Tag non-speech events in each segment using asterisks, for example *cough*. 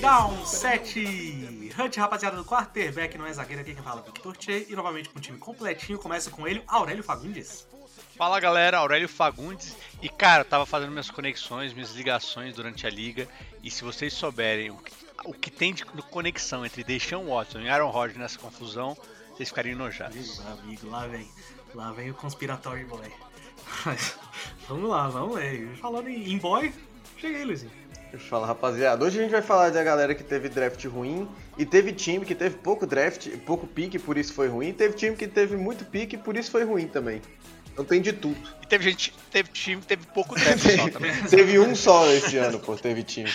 Down 7. Hunt, rapaziada do quarterback, não é zagueiro aqui quem fala Victor Che. E novamente com o time completinho, começa com ele, Aurélio Fagundes. Fala galera, Aurélio Fagundes. E cara, tava fazendo minhas conexões, minhas ligações durante a liga. E se vocês souberem o que, o que tem de conexão entre Deshaun Watson e Aaron Rodgers nessa confusão, vocês ficariam enojados. Amigo, amigo, lá vem. Lá vem o Conspiratory Boy. *laughs* vamos lá, vamos ver. Falando em boy, cheguei, Luizinho. Fala rapaziada, hoje a gente vai falar da galera que teve draft ruim e teve time que teve pouco draft, pouco pique, por isso foi ruim, e teve time que teve muito pique, por isso foi ruim também. Então tem de tudo. E teve gente, teve time que teve pouco draft só também. *laughs* teve um só esse ano, pô, teve time.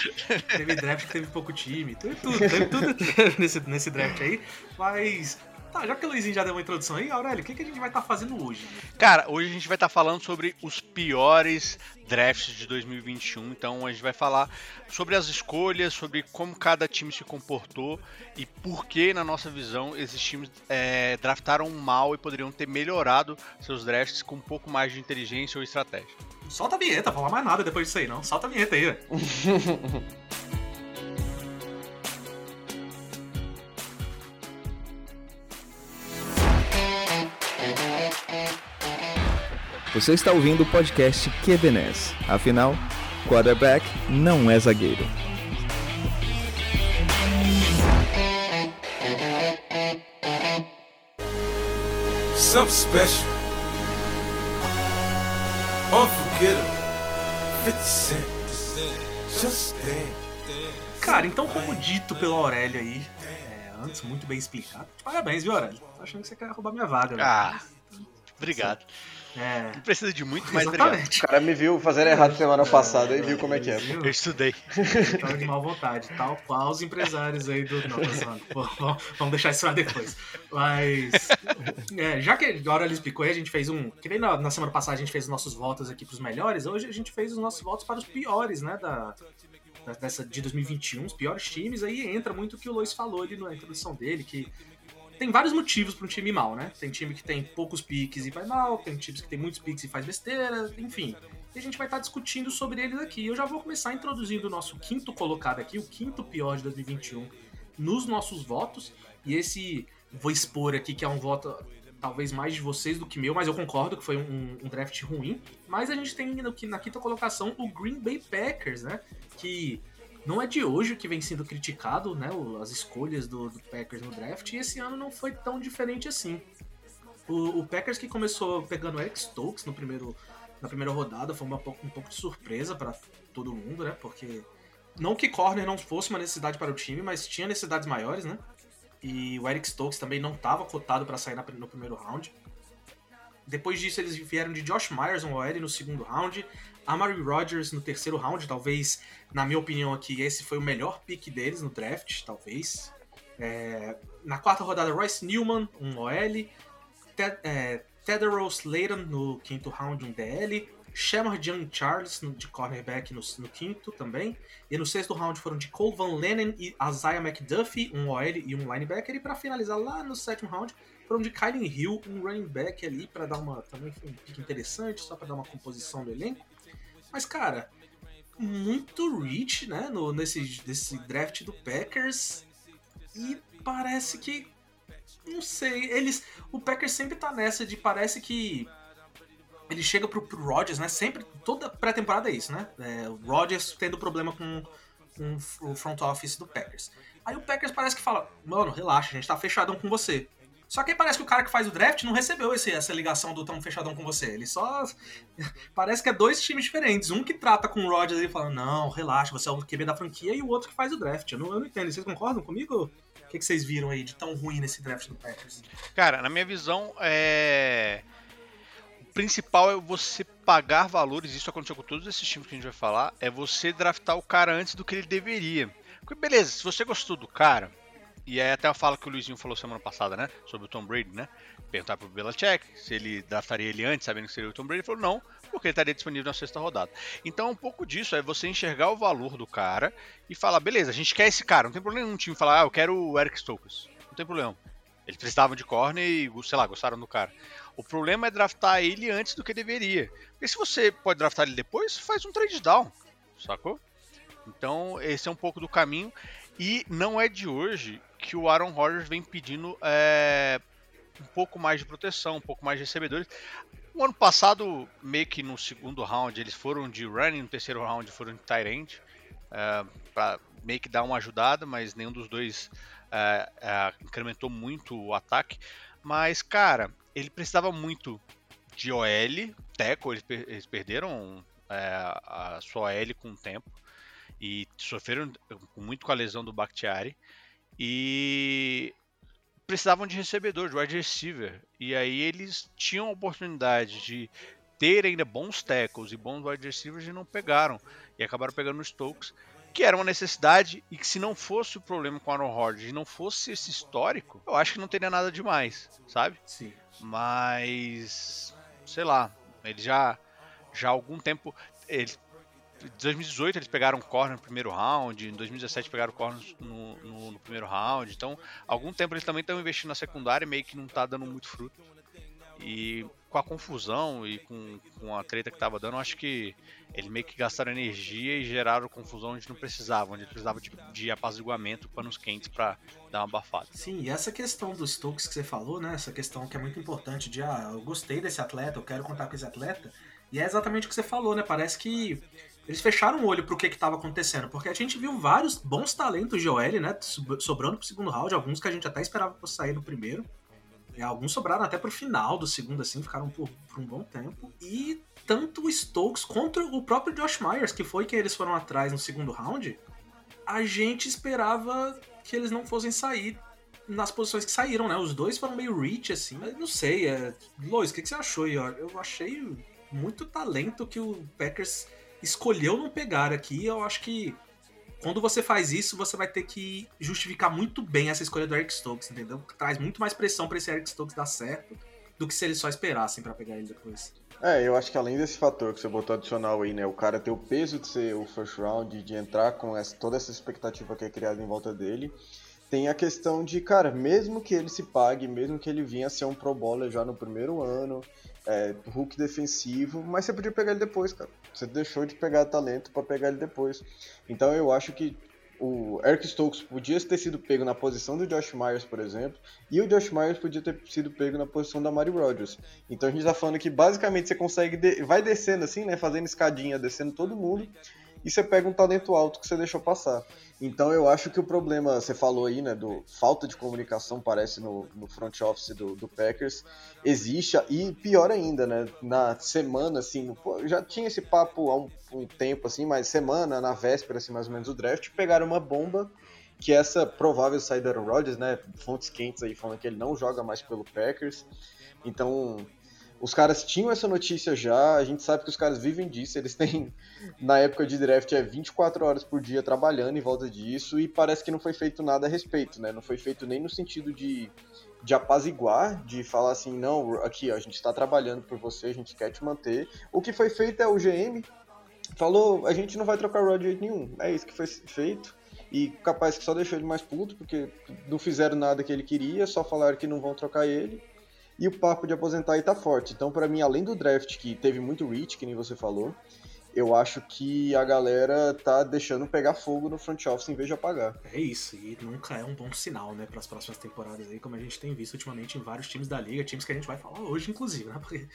teve draft que teve pouco time, teve tudo, teve tudo *laughs* nesse, nesse draft aí, mas Tá, já que o Luizinho já deu uma introdução aí, Aurélio, o que, que a gente vai estar tá fazendo hoje? Cara, hoje a gente vai estar tá falando sobre os piores drafts de 2021. Então a gente vai falar sobre as escolhas, sobre como cada time se comportou e por que, na nossa visão, esses times é, draftaram mal e poderiam ter melhorado seus drafts com um pouco mais de inteligência ou estratégia. Solta a vinheta, falar mais nada depois disso aí, não. Solta a vinheta aí, velho. *laughs* Você está ouvindo o podcast QBNES. Afinal, quarterback não é zagueiro. Something special. Unforgettable. 50 Cent. Just Cara, então como dito pelo Aurélio aí, é, antes muito bem explicado. Parabéns, viu, Aurélio? Tô achando que você quer roubar minha vaga. Ah, obrigado. É. Não precisa de muito mais Exatamente. O cara me viu fazendo errado semana passada é, e viu como é que é. Eu estudei. Tava de má vontade, tal qual os empresários aí do. Não, Pô, vamos deixar isso lá depois. Mas. É, já que agora ele explicou aí, a gente fez um. Que nem na, na, semana passada a gente fez os nossos votos aqui pros melhores, hoje a gente fez os nossos votos para os piores, né? Da, dessa de 2021, os piores times, aí entra muito o que o Lois falou ali na introdução dele, que tem vários motivos para um time ir mal, né? Tem time que tem poucos piques e vai mal, tem times que tem muitos piques e faz besteira, enfim. E a gente vai estar tá discutindo sobre eles aqui. Eu já vou começar introduzindo o nosso quinto colocado aqui, o quinto pior de 2021, nos nossos votos. E esse, vou expor aqui que é um voto talvez mais de vocês do que meu, mas eu concordo que foi um, um draft ruim. Mas a gente tem na quinta colocação o Green Bay Packers, né? Que não é de hoje que vem sendo criticado, né? As escolhas do, do Packers no draft, e esse ano não foi tão diferente assim. O, o Packers que começou pegando Eric Stokes no primeiro, na primeira rodada foi uma, um pouco de surpresa para todo mundo, né? Porque não que corner não fosse uma necessidade para o time, mas tinha necessidades maiores, né? E o Eric Stokes também não estava cotado para sair na, no primeiro round. Depois disso, eles vieram de Josh Myers, um OL, no segundo round. Amari Rodgers no terceiro round, talvez, na minha opinião aqui, esse foi o melhor pick deles no draft, talvez. É, na quarta rodada, Royce Newman, um OL. Ted, é, Slayton no quinto round, um DL. Shamar Young Charles de cornerback no, no, quinto também. E no sexto round foram de Cole Van Lennon e Isaiah McDuffie, um OL e um linebacker. E para finalizar lá no sétimo round, foram de Kylie Hill, um running back ali para dar uma também um pick interessante, só para dar uma composição do elenco. Mas cara, muito rich, né, no, nesse, nesse draft do Packers. E parece que não sei, eles o Packers sempre tá nessa de parece que ele chega pro, pro Rodgers, né? Sempre, toda pré-temporada é isso, né? É, o Rodgers tendo problema com, com o front office do Packers. Aí o Packers parece que fala, mano, relaxa, a gente tá fechadão com você. Só que aí parece que o cara que faz o draft não recebeu esse, essa ligação do tão fechadão com você. Ele só. *laughs* Parece que é dois times diferentes. Um que trata com o Rodgers e fala: Não, relaxa, você é o QB da franquia, e o outro que faz o draft. Eu não, eu não entendo. Vocês concordam comigo? O que, que vocês viram aí de tão ruim nesse draft do Packers? Cara, na minha visão, é. O principal é você pagar valores, isso aconteceu com todos esses times que a gente vai falar, é você draftar o cara antes do que ele deveria. Porque beleza, se você gostou do cara, e aí até a fala que o Luizinho falou semana passada, né? Sobre o Tom Brady, né? Perguntar pro Belichick se ele draftaria ele antes, sabendo que seria o Tom Brady. Ele falou não, porque ele estaria disponível na sexta rodada. Então, um pouco disso é você enxergar o valor do cara e falar, beleza, a gente quer esse cara. Não tem problema nenhum time falar, ah, eu quero o Eric Stokes. Não tem problema. Eles precisavam de corner e, sei lá, gostaram do cara. O problema é draftar ele antes do que deveria. Porque se você pode draftar ele depois, faz um trade down. sacou? Então, esse é um pouco do caminho. E não é de hoje que o Aaron Rodgers vem pedindo é, um pouco mais de proteção, um pouco mais de recebedores. O ano passado, meio que no segundo round, eles foram de running, no terceiro round foram de tight end, é, para meio que dar uma ajudada, mas nenhum dos dois é, é, incrementou muito o ataque. Mas, cara, ele precisava muito de OL, Teco, eles, eles perderam é, a sua OL com o tempo e sofreram muito com a lesão do Bakhtiari e precisavam de recebedor, de wide receiver. E aí eles tinham a oportunidade de ter ainda bons tackles e bons wide receivers e não pegaram. E acabaram pegando os Stokes, que era uma necessidade e que se não fosse o problema com o Aaron Rodgers e não fosse esse histórico, eu acho que não teria nada demais, sabe? Sim. Mas, sei lá, ele já já há algum tempo ele em 2018 eles pegaram corner no primeiro round, em 2017 pegaram corner no, no, no, primeiro round. Então, algum tempo eles também estão investindo na secundária e meio que não está dando muito fruto. E com a confusão e com, com a treta que estava dando, acho que eles meio que gastaram energia e geraram confusão onde não precisavam, onde precisava de, de apaziguamento, panos quentes para dar uma abafada. Sim, e essa questão dos Stokes que você falou, né? Essa questão que é muito importante de ah, eu gostei desse atleta, eu quero contar com esse atleta. E é exatamente o que você falou, né? Parece que eles fecharam o olho pro que estava acontecendo, porque a gente viu vários bons talentos de OL, né, sobrando pro segundo round, alguns que a gente até esperava fosse sair no primeiro. E alguns sobraram até pro final do segundo, assim, ficaram por, por um bom tempo. E tanto o Stokes contra o próprio Josh Myers, que foi quem eles foram atrás no segundo round, a gente esperava que eles não fossem sair nas posições que saíram, né? Os dois foram meio reach, assim, mas não sei. É... Lois, o que, que você achou? Eu achei muito talento que o Packers escolheu não pegar aqui. Eu acho que quando você faz isso, você vai ter que justificar muito bem essa escolha do Eric Stokes, entendeu? Traz muito mais pressão para esse Eric Stokes dar certo do que se eles só esperassem para pegar ele depois. É, eu acho que além desse fator que você botou adicional aí, né, o cara ter o peso de ser o first round, de entrar com essa, toda essa expectativa que é criada em volta dele, tem a questão de, cara, mesmo que ele se pague, mesmo que ele vinha a ser um pro bowler já no primeiro ano, é, Hulk defensivo, mas você podia pegar ele depois, cara. Você deixou de pegar talento para pegar ele depois. Então eu acho que o Eric Stokes podia ter sido pego na posição do Josh Myers, por exemplo, e o Josh Myers podia ter sido pego na posição da Mari Rodgers. Então a gente tá falando que basicamente você consegue de... vai descendo assim, né, fazendo escadinha, descendo todo mundo, e você pega um talento alto que você deixou passar. Então eu acho que o problema, você falou aí, né, do falta de comunicação, parece, no, no front office do, do, Packers, existe, e pior ainda, né, na semana, assim, já tinha esse papo há um, um, tempo, assim, mas semana, na véspera, assim, mais ou menos, do draft, pegaram uma bomba que essa provável saída do Rodgers, né, fontes quentes aí falando que ele não joga mais pelo Packers, então os caras tinham essa notícia já, a gente sabe que os caras vivem disso, eles têm, na época de draft, é 24 horas por dia trabalhando em volta disso, e parece que não foi feito nada a respeito, né? Não foi feito nem no sentido de, de apaziguar, de falar assim, não, aqui, ó, a gente está trabalhando por você, a gente quer te manter. O que foi feito é o GM falou, a gente não vai trocar o de jeito nenhum, é isso que foi feito. E capaz que só deixou ele mais puto, porque não fizeram nada que ele queria, só falaram que não vão trocar ele e o papo de aposentar aí tá forte. Então, para mim, além do draft que teve muito reach, que nem você falou, eu acho que a galera tá deixando pegar fogo no front office em vez de apagar. É isso, e nunca é um bom sinal, né, para as próximas temporadas aí, como a gente tem visto ultimamente em vários times da liga, times que a gente vai falar hoje, inclusive, né? *laughs* Porque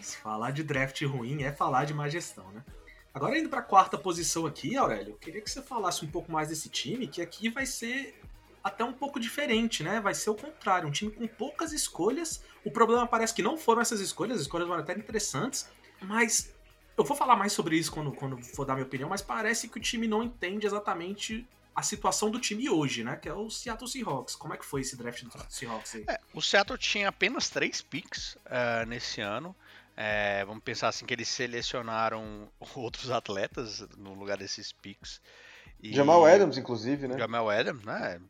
se falar de draft ruim é falar de má gestão, né? Agora indo para a quarta posição aqui, Aurélio, eu queria que você falasse um pouco mais desse time, que aqui vai ser até um pouco diferente, né? Vai ser o contrário, um time com poucas escolhas. O problema parece que não foram essas escolhas, as escolhas foram até interessantes, mas eu vou falar mais sobre isso quando, quando for dar minha opinião, mas parece que o time não entende exatamente a situação do time hoje, né? Que é o Seattle Seahawks. Como é que foi esse draft do Seahawks aí? É, o Seattle tinha apenas três picks uh, nesse ano. É, vamos pensar assim que eles selecionaram *laughs* outros atletas no lugar desses picks. E... Jamal Adams, inclusive, né? Jamal Adams, né?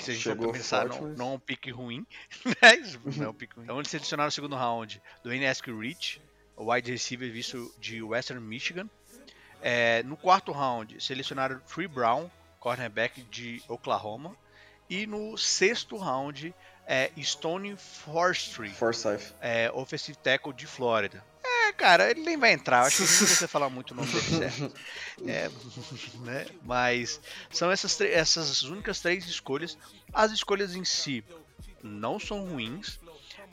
Que se a gente Chegou for pensar, forte, não, mas... não é um pique ruim. *laughs* Né? não é um pique ruim. Então eles selecionaram o segundo round do NSQ Rich, o wide receiver visto de Western Michigan. É, no quarto round, selecionaram Tree Brown, cornerback de Oklahoma. E no sexto round, é Stone Forestry, Forsyth. É, offensive tackle de Flórida Cara, ele nem vai entrar, acho que não precisa *laughs* falar muito o nome dele certo. É, né? Mas são essas, essas únicas três escolhas. As escolhas em si não são ruins.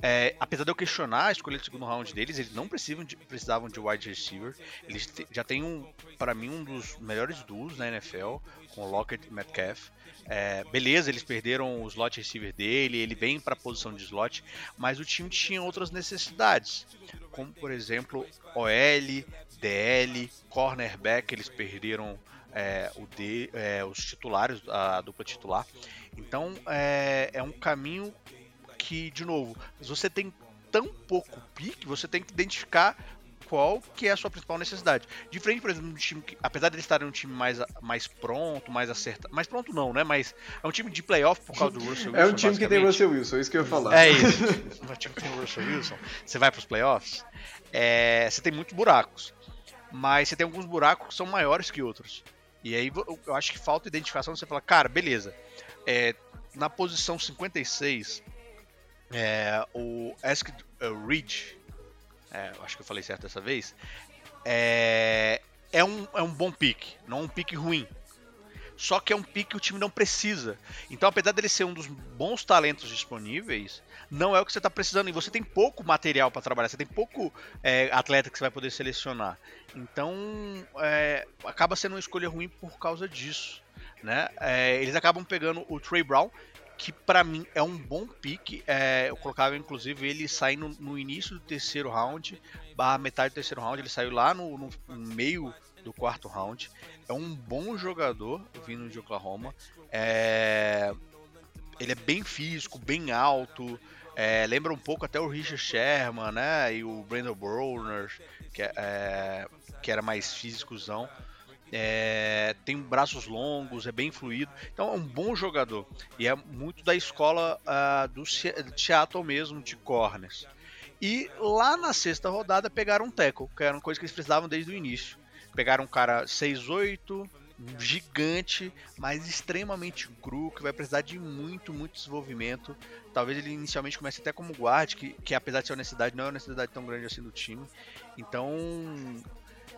É, apesar de eu questionar a escolha do segundo round deles, eles não precisavam de, precisavam de wide receiver. Eles te, já têm, um, para mim, um dos melhores duos na NFL, com Lockett e Metcalf. É, beleza, eles perderam o slot receiver dele, ele vem para a posição de slot, mas o time tinha outras necessidades, como por exemplo OL, DL, cornerback, eles perderam é, o é, os titulares, a dupla titular. Então é, é um caminho que, de novo, você tem tão pouco pique, você tem que identificar qual que é a sua principal necessidade. Diferente, por exemplo, de um time que, apesar de eles estarem um time mais, mais pronto, mais acertado. Mais pronto não, né? Mas é um time de playoff por causa do Russell Wilson. É um time que tem Russell Wilson, é isso que eu ia falar. É isso. um time que tem Russell Wilson. Você vai para os playoffs, é, você tem muitos buracos. Mas você tem alguns buracos que são maiores que outros. E aí eu acho que falta identificação. Você fala, cara, beleza. É, na posição 56, é, o Ask uh, é, acho que eu falei certo dessa vez, é, é, um, é um bom pique, não um pique ruim. Só que é um pique que o time não precisa. Então, apesar dele ser um dos bons talentos disponíveis, não é o que você está precisando. E você tem pouco material para trabalhar, você tem pouco é, atleta que você vai poder selecionar. Então, é, acaba sendo uma escolha ruim por causa disso. Né? É, eles acabam pegando o Trey Brown, que para mim é um bom pique. É, eu colocava inclusive ele saindo no início do terceiro round, barra metade do terceiro round, ele saiu lá no, no, no meio do quarto round. É um bom jogador vindo de Oklahoma. É, ele é bem físico, bem alto. É, lembra um pouco até o Richard Sherman, né? E o Brandon Browner, que, é, é que era mais físicozão. É, tem braços longos, é bem fluido. Então é um bom jogador. E é muito da escola uh, do Seattle mesmo, de corners. E lá na sexta rodada pegaram um tackle, que era uma coisa que eles precisavam desde o início. Pegaram um cara 6'8, gigante, mas extremamente cru, que vai precisar de muito, muito desenvolvimento. Talvez ele inicialmente comece até como guard, que, que apesar de ser uma necessidade, não é uma necessidade tão grande assim do time. Então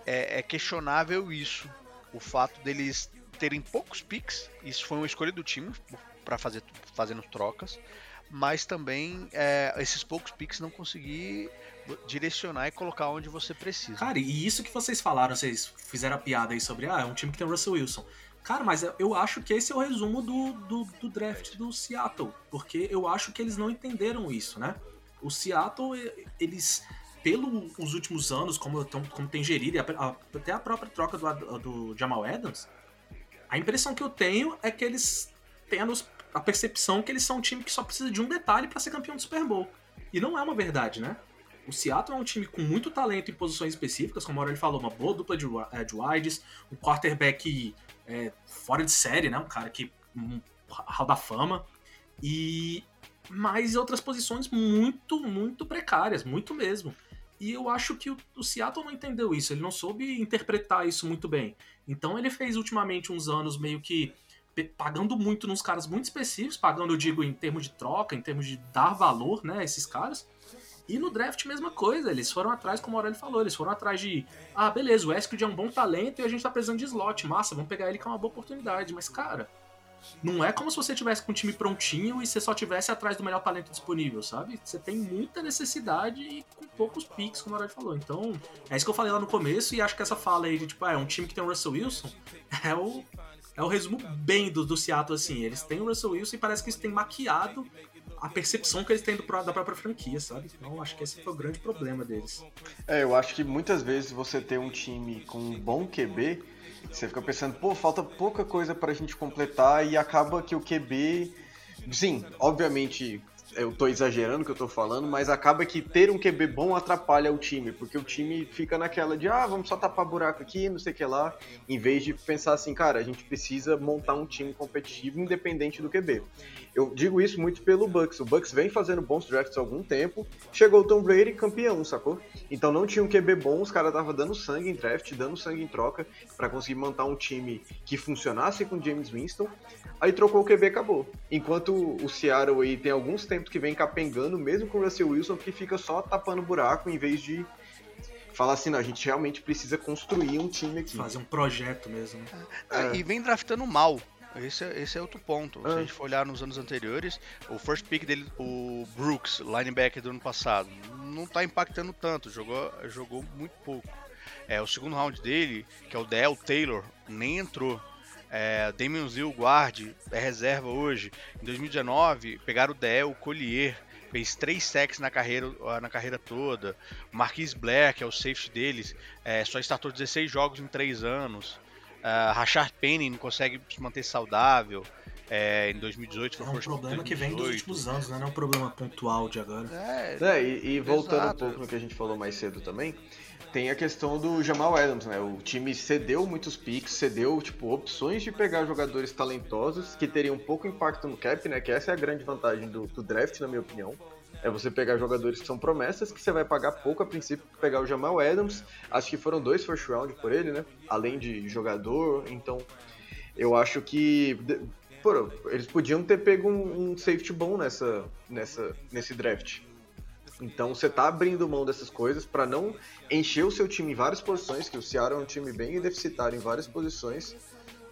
é, é questionável isso o fato deles terem poucos picks, isso foi uma escolha do time para fazer fazendo trocas, mas também é, esses poucos picks não conseguir direcionar e colocar onde você precisa. Cara, e isso que vocês falaram, vocês fizeram a piada aí sobre, ah, é um time que tem o Russell Wilson. Cara, mas eu acho que esse é o resumo do, do, do draft do Seattle, porque eu acho que eles não entenderam isso, né? O Seattle, eles pelos últimos anos, como, como tem gerido, e até a própria troca do, do Jamal Adams, a impressão que eu tenho é que eles têm a percepção que eles são um time que só precisa de um detalhe para ser campeão do Super Bowl. E não é uma verdade, né? O Seattle é um time com muito talento em posições específicas, como a Aurélio falou, uma boa dupla de, de wides, um quarterback é, fora de série, né? Um cara que. um hall da fama. E. Mas outras posições muito, muito precárias, muito mesmo. E eu acho que o, o, Seattle não entendeu isso, ele não soube interpretar isso muito bem. Então ele fez ultimamente uns anos meio que pagando muito nos caras muito específicos, pagando, eu digo, em termos de troca, em termos de dar valor, né, a esses caras. E no draft, mesma coisa, eles foram atrás, como o Aurélio falou, eles foram atrás de, ah, beleza, o Eskid é um bom talento e a gente tá precisando de slot, massa, vamos pegar ele que é uma boa oportunidade. Mas, cara, não é como se você tivesse com o time prontinho e você só tivesse atrás do melhor talento disponível, sabe? Você tem muita necessidade e com poucos picks, como a Arad falou. Então, é isso que eu falei lá no começo e acho que essa fala aí de, tipo, ah, é um time que tem o Russell Wilson *laughs* é o, é o resumo bem do, do Seattle, assim. Eles têm o Russell Wilson e parece que isso tem maquiado a percepção que eles têm do, da própria franquia, sabe? Então, acho que esse foi o grande problema deles. É, eu acho que muitas vezes você ter um time com um bom QB você fica pensando, pô, falta pouca coisa pra gente completar e acaba que o QB. Sim, obviamente eu tô exagerando o que eu tô falando, mas acaba que ter um QB bom atrapalha o time, porque o time fica naquela de, ah, vamos só tapar buraco aqui, não sei o que lá, em vez de pensar assim, cara, a gente precisa montar um time competitivo independente do QB. Eu digo isso muito pelo Bucks. O Bucks vem fazendo bons drafts há algum tempo. Chegou o Tom Brady campeão, sacou? Então não tinha um QB bom, os caras estavam dando sangue em draft, dando sangue em troca para conseguir montar um time que funcionasse com James Winston. Aí trocou o QB acabou. Enquanto o Seattle aí tem alguns tempos que vem capengando, mesmo com o Russell Wilson, que fica só tapando buraco em vez de Fala assim, não, a gente realmente precisa construir um time aqui. Fazer um projeto mesmo. Né? É. E vem draftando mal. Esse é, esse é outro ponto. É. Se a gente for olhar nos anos anteriores, o first pick dele, o Brooks, linebacker do ano passado, não tá impactando tanto, jogou, jogou muito pouco. É, o segundo round dele, que é o Del Taylor, nem entrou. É, Damian Zill, guard, é reserva hoje. Em 2019, pegaram o Del Collier, fez três sacks na carreira, na carreira toda. Marquis que é o safety deles, é, só startou 16 jogos em 3 anos. Uh, Rashard Penny não consegue se manter saudável. É, em 2018 foi É um problema que vem dos últimos anos, né? não é um problema pontual de agora. É, é e, e voltando exato. um pouco no que a gente falou mais cedo também, tem a questão do Jamal Adams, né? O time cedeu muitos picks, cedeu tipo opções de pegar jogadores talentosos que teriam pouco impacto no cap, né? Que essa é a grande vantagem do, do draft, na minha opinião. É você pegar jogadores que são promessas, que você vai pagar pouco a princípio pegar o Jamal Adams. Acho que foram dois first round por ele, né? Além de jogador. Então, eu acho que. Pô, eles podiam ter pego um, um safety bom nessa, nessa, nesse draft. Então você tá abrindo mão dessas coisas para não encher o seu time em várias posições, que o Seattle é um time bem deficitário em várias posições.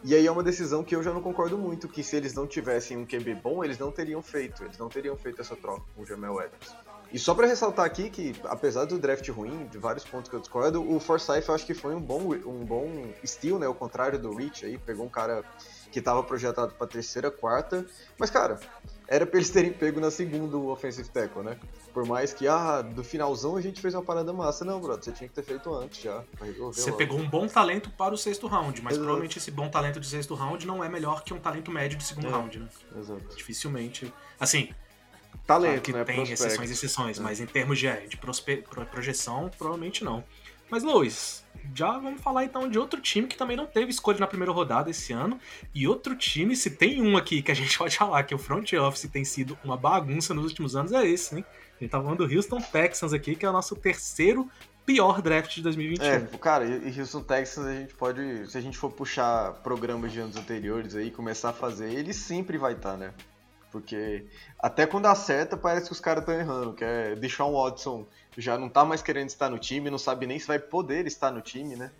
E aí é uma decisão que eu já não concordo muito, que se eles não tivessem um QB bom, eles não teriam feito, eles não teriam feito essa troca com o Jamel Adams. E só para ressaltar aqui que, apesar do draft ruim, de vários pontos que eu discordo, o Forsyth eu acho que foi um bom, um bom steal, né? O contrário do Rich aí, pegou um cara que estava projetado para terceira, quarta. Mas, cara, era pra eles terem pego na segunda o offensive tackle, né? Por mais que, ah, do finalzão a gente fez uma parada massa. Não, brother, você tinha que ter feito antes já. Você logo. pegou um bom talento para o sexto round, mas Exato. provavelmente esse bom talento de sexto round não é melhor que um talento médio de segundo é. round, né? Exato. Dificilmente. Assim. Talento, que né? Tem Prospect. exceções e exceções, é. mas em termos de, de projeção, provavelmente não. Mas, Luiz, já vamos falar então de outro time que também não teve escolha na primeira rodada esse ano. E outro time, se tem um aqui que a gente *laughs* pode falar que o front office tem sido uma bagunça nos últimos anos, é esse, hein? A gente tá falando do Houston Texans aqui, que é o nosso terceiro pior draft de 2021. É, cara, e Houston Texans a gente pode, se a gente for puxar programas de anos anteriores aí, começar a fazer, ele sempre vai estar, tá, né? Porque até quando acerta, parece que os caras estão errando, que é deixar um Watson já não tá mais querendo estar no time, não sabe nem se vai poder estar no time, né?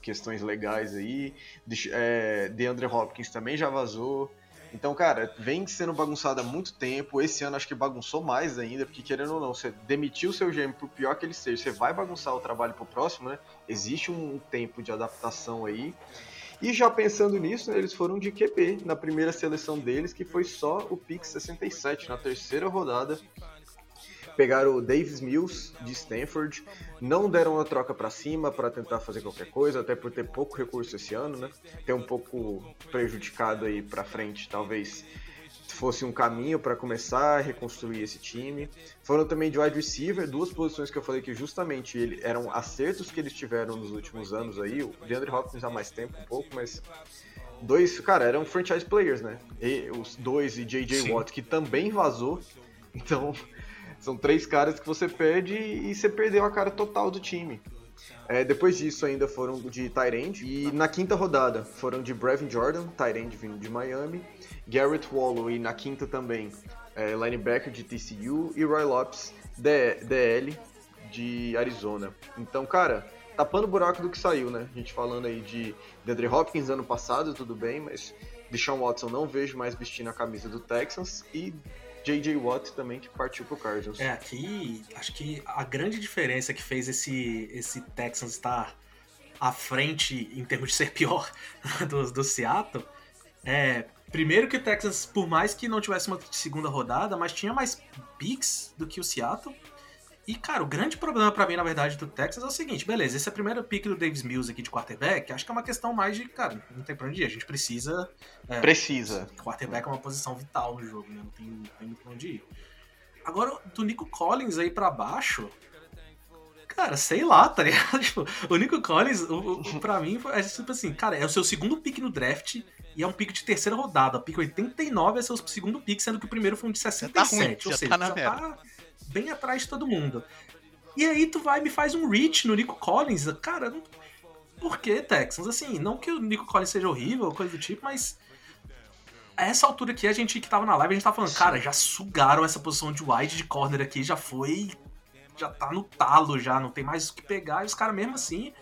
Questões legais aí. De, é, DeAndre Hopkins também já vazou. Então, cara, vem sendo bagunçado há muito tempo. Esse ano acho que bagunçou mais ainda, porque querendo ou não, você demitiu o seu GM, por pior que ele seja, você vai bagunçar o trabalho pro próximo, né? Existe um tempo de adaptação aí. E já pensando nisso, né, eles foram de QB na primeira seleção deles, que foi só o pick 67, na terceira rodada pegaram o Davis Mills de Stanford, não deram a troca para cima para tentar fazer qualquer coisa, até por ter pouco recurso esse ano, né? Ter um pouco prejudicado aí para frente, talvez fosse um caminho para começar a reconstruir esse time. Foram também de wide receiver, duas posições que eu falei que justamente ele, eram acertos que eles tiveram nos últimos anos aí. O DeAndre Hopkins há mais tempo um pouco, mas dois, cara, eram franchise players, né? E, os dois e JJ Watt que também vazou. Então, são três caras que você perde e você perdeu a cara total do time. É, depois disso ainda foram de Tyrande e na quinta rodada foram de Brevin Jordan, Tyrande vindo de Miami, Garrett Wallow e na quinta também é, linebacker de TCU e Roy Lopes, DL de Arizona. Então, cara, tapando o buraco do que saiu, né? A gente falando aí de DeAndre Hopkins ano passado, tudo bem, mas Deshaun Watson não vejo mais vestindo a camisa do Texans e J.J. Watt também que partiu pro Cardinals. É, aqui acho que a grande diferença que fez esse, esse Texans estar à frente em termos de ser pior *laughs* do, do Seattle é. Primeiro que o Texans, por mais que não tivesse uma segunda rodada, mas tinha mais picks do que o Seattle. E, cara, o grande problema para mim, na verdade, do Texas é o seguinte: beleza, esse é o primeiro pick do Davis Mills aqui de quarterback. Acho que é uma questão mais de, cara, não tem pra onde ir. A gente precisa. É, precisa. Quarterback é uma posição vital no jogo, né? Não tem, não tem pra onde ir. Agora, do Nico Collins aí para baixo. Cara, sei lá, tá ligado? *laughs* Tipo, o Nico Collins, o, o, pra mim, é tipo assim, cara, é o seu segundo pick no draft e é um pick de terceira rodada. O pick 89 é seu segundo pick, sendo que o primeiro foi um de 67. Já tá ruim, ou já seja, tá na já merda. tá bem atrás de todo mundo. E aí tu vai e me faz um reach no Nico Collins. Cara, não... por que, Texans? Assim, não que o Nico Collins seja horrível coisa do tipo, mas a essa altura aqui, a gente que tava na live, a gente tava falando, cara, já sugaram essa posição de wide de corner aqui, já foi. já tá no talo já, não tem mais o que pegar, e os caras mesmo assim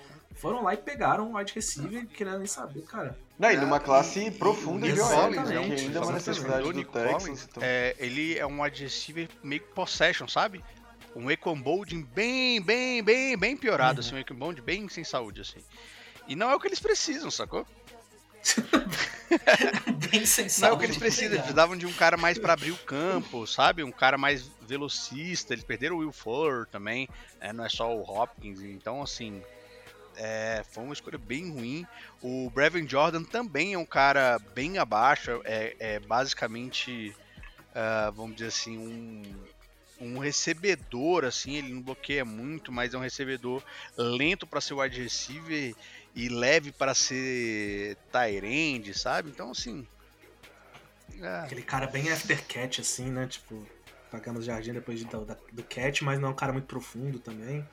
foram lá e pegaram o wide receiver, querendo nem saber, cara. Não, e numa classe E- profunda e de Nick OL, Collins, né? Que ainda é uma necessidade do Nick Texans. Collins, Então... é, ele é um wide receiver meio que possession, sabe? Um Equan bem, bem, bem, bem piorado, assim, um Equan bem sem saúde, assim. E não é o que eles precisam, sacou? *laughs* Bem sem Não é o que eles precisam, eles precisavam de um cara mais pra abrir o campo, sabe? Um cara mais velocista. Eles perderam o Will Fuller também, né? não é só o Hopkins. Então, assim, é, foi uma escolha bem ruim. O Brevin Jordan também é um cara bem abaixo, é, é basicamente, ah, vamos dizer assim, um, um recebedor, assim, ele não bloqueia muito, mas é um recebedor lento para ser wide receiver e leve para ser end, sabe? Então, assim... é, Aquele cara bem after catch, assim, né? Tipo, pagando o jardim depois de- do, do catch, mas não é um cara muito profundo também.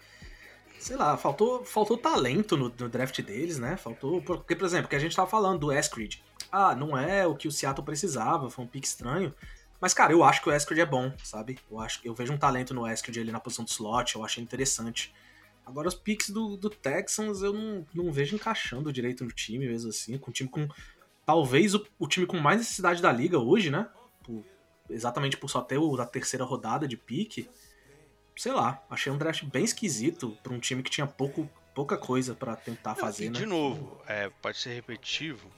Sei lá, faltou, faltou talento no, no draft deles, né? Faltou. Porque, por exemplo, que a gente tava falando do Eskridge. Ah, não é o que o Seattle precisava, foi um pique estranho. Mas, cara, eu acho que o Eskridge é bom, sabe? Eu acho eu vejo um talento no Eskridge ali na posição do slot, eu achei interessante. Agora, os picks do, do Texans eu não, não vejo encaixando direito no time, mesmo assim. Com um time com. Talvez o, o time com mais necessidade da liga hoje, né? Por- exatamente por só ter o da terceira rodada de pique. Sei lá, achei um draft bem esquisito pra um time que tinha pouco, pouca coisa pra tentar Não, fazer, e né? de novo, é, pode ser repetitivo,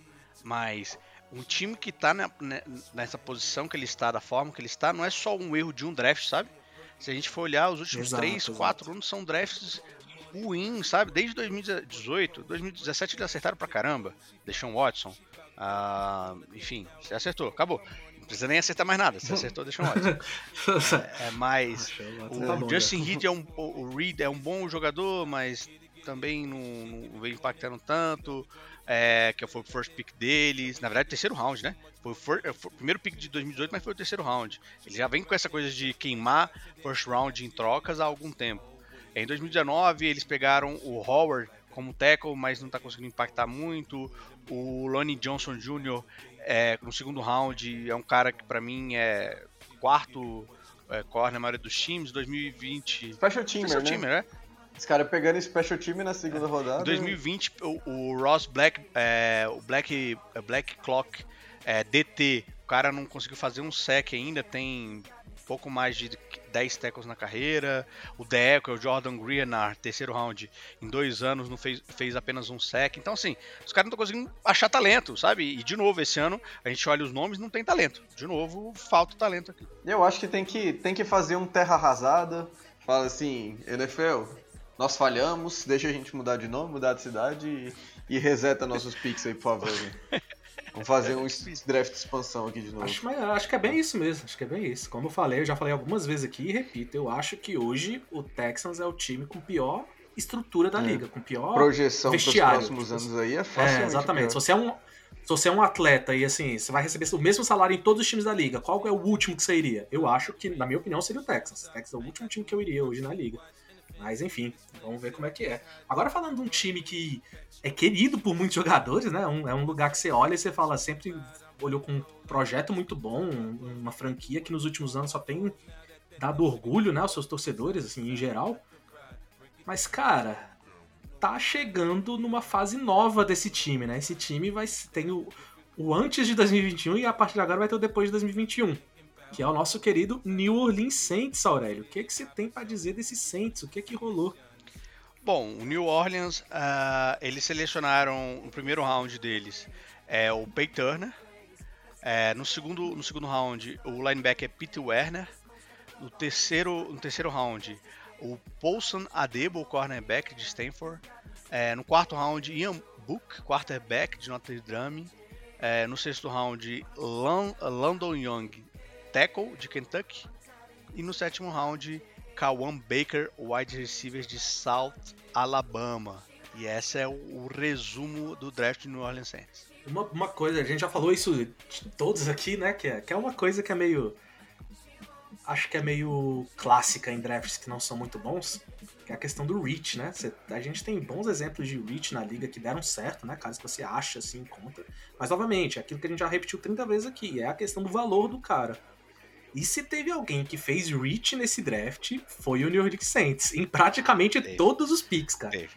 mas um time que tá na- ne- nessa posição que ele está, da forma que ele está, não é só um erro de um draft, sabe? Se a gente for olhar os últimos Exato, 3, exato. 4 anos são drafts ruins, sabe? Desde 2018, 2017 eles acertaram pra caramba. Deshaun Watson, ah, enfim, acertou, acabou. Não precisa nem acertar mais nada, você acertou, Deshaun *laughs* Watson. É, mas Achei o o tá bom, Justin já. Reed é um, o o Reed é um bom jogador, mas também não, não vem impactando tanto. É, que foi o first pick deles. Na verdade, terceiro round, né? Foi o, fir- é, foi o primeiro pick de 2018, mas foi o terceiro round. Ele já vem com essa coisa de queimar first round em trocas há algum tempo. Em 2019, eles pegaram o Howard como tackle, mas não está conseguindo impactar muito. O Lonnie Johnson Jr. É, no segundo round é um cara que para mim é quarto é, corner na maioria dos times. 2020. Special teamer, Special né? teamer, né? Os caras pegando special team na segunda rodada. Em 2020, o, o Ross Black, é, o Black, é, Black Clock é, DT, o cara não conseguiu fazer um sec ainda, tem pouco mais de 10 tackles na carreira. O Deco, o Jordan Greenard, terceiro round, em dois anos não fez, fez apenas um sec. Então, assim, os caras não estão conseguindo achar talento, sabe? E, de novo, esse ano, a gente olha os nomes não tem talento. De novo, falta talento aqui. Eu acho que tem que, tem que fazer um terra arrasada. Fala assim, NFL, nós falhamos, deixa a gente mudar de nome, mudar de cidade e, e reseta nossos picks aí, por favor. *laughs* Vamos fazer um draft de expansão aqui de novo. Acho, mas acho que é bem isso mesmo, acho que é bem isso. Como eu falei, eu já falei algumas vezes aqui e repito, eu acho que hoje o Texans é o time com pior estrutura da É. liga, com pior Projeção para os vestiário. próximos anos aí é É, fácil. exatamente. Se você é um se você é um atleta e assim, você vai receber o mesmo salário em todos os times da liga, qual é o último que você iria? Eu acho que, na minha opinião, seria o Texans. O Texans é o último time que eu iria hoje na liga. Mas enfim, vamos ver como é que é. Agora falando de um time que é querido por muitos jogadores, né? Um- é um lugar que você olha e você fala, sempre olhou com um projeto muito bom, um- uma franquia que nos últimos anos só tem dado orgulho, né, aos seus torcedores, assim, em geral. Mas, cara, tá chegando numa fase nova desse time, né? Esse time vai tem o, o antes de 2021 e a partir de agora vai ter o depois de 2021. Que é o nosso querido New Orleans Saints, Aurélio. O que, que você tem pra dizer desse Saints? O que que rolou? Bom, o New Orleans, ah, eles selecionaram no primeiro round deles é, o Pey Turner. É, no, segundo, no segundo round, o linebacker é Peter Werner. No terceiro, no terceiro round, o Paulson Adebo, cornerback de Stanford. É, no quarto round, Ian Book, quarterback de Notre Dame. É, no sexto round, Lan- Landon Young, tackle de Kentucky. E no sétimo round, Kawan Baker, wide receiver de South Alabama. E esse é o, resumo do draft do New Orleans Saints. Uma, uma coisa, a gente já falou isso de todos aqui, né? Que é, que é uma coisa que é meio. Acho que é meio clássica em drafts que não são muito bons, que é a questão do reach, né? Cê- a gente tem bons exemplos de reach na liga que deram certo, né? Caso você acha assim, conta. Mas, novamente, é aquilo que a gente já repetiu 30 vezes aqui, é a questão do valor do cara. E se teve alguém que fez reach nesse draft, foi o New York Saints. Em praticamente Teve. todos os picks, cara. Teve.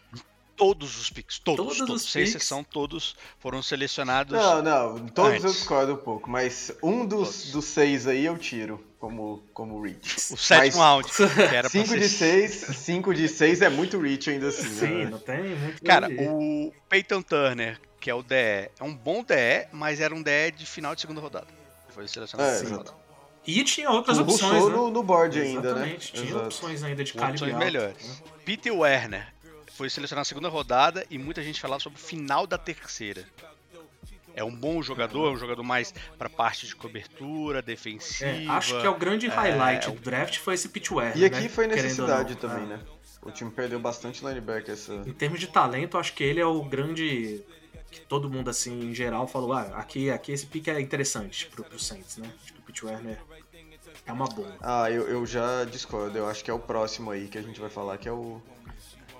Todos os picks, todos, Todos todos, os sem picks. exceção, todos foram selecionados. Não, não, todos eu Antes. discordo um pouco, mas um dos, Todos. dos seis aí eu tiro como, como reach. O sétimo Mas round, que era pra *laughs* 5 ser de 6, 5 de 6 é muito reach ainda assim. Sim, né? não tem muito Cara, o Peyton Turner, que é o DE, é um bom DE, mas era um DE de final de segunda rodada. Foi selecionado É, na segunda rodada. E tinha outras O opções, Rousseau né? no, no board ainda, né? Exatamente, tinha Exato. opções ainda de calibre opções alto, melhores. né? Peter Werner foi selecionado na segunda rodada e muita gente falava sobre o final da terceira. É um bom jogador, é um jogador mais pra parte de cobertura, defensiva. É, acho que é o grande highlight é, do draft foi esse Pitch Werner, E aqui né? foi necessidade também, Ah. né? O time perdeu bastante linebacker essa. Em termos de talento, acho que ele é o grande que todo mundo assim em geral falou, ah, aqui, aqui esse pick é interessante pro, pro Saints, né? Acho Werner é uma boa. Ah, eu, eu já discordo. Eu acho que é o próximo aí que a gente vai falar, que é o,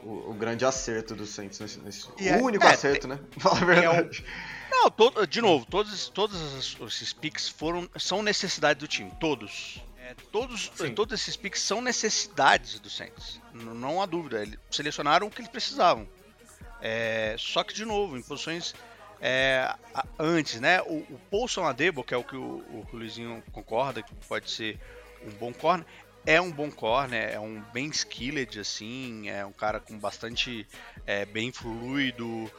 o, o grande acerto do Saints nesse. nesse- E o é- único é, acerto, né? *laughs* Fala a verdade. Não, todo- de novo, todos, todos esses- picks foram, são necessidade do time, todos. É, todos, Sim. todos esses picks são necessidades do Saints. N- Não há dúvida. Eles selecionaram o que eles precisavam. É, só que, de novo, em posições é, antes, né? O, o Paulson Adebo, que é o que o, o Luizinho concorda, que pode ser um bom corner, é um bom corner, é um bem skilled, assim, é um cara com bastante é, bem fluido,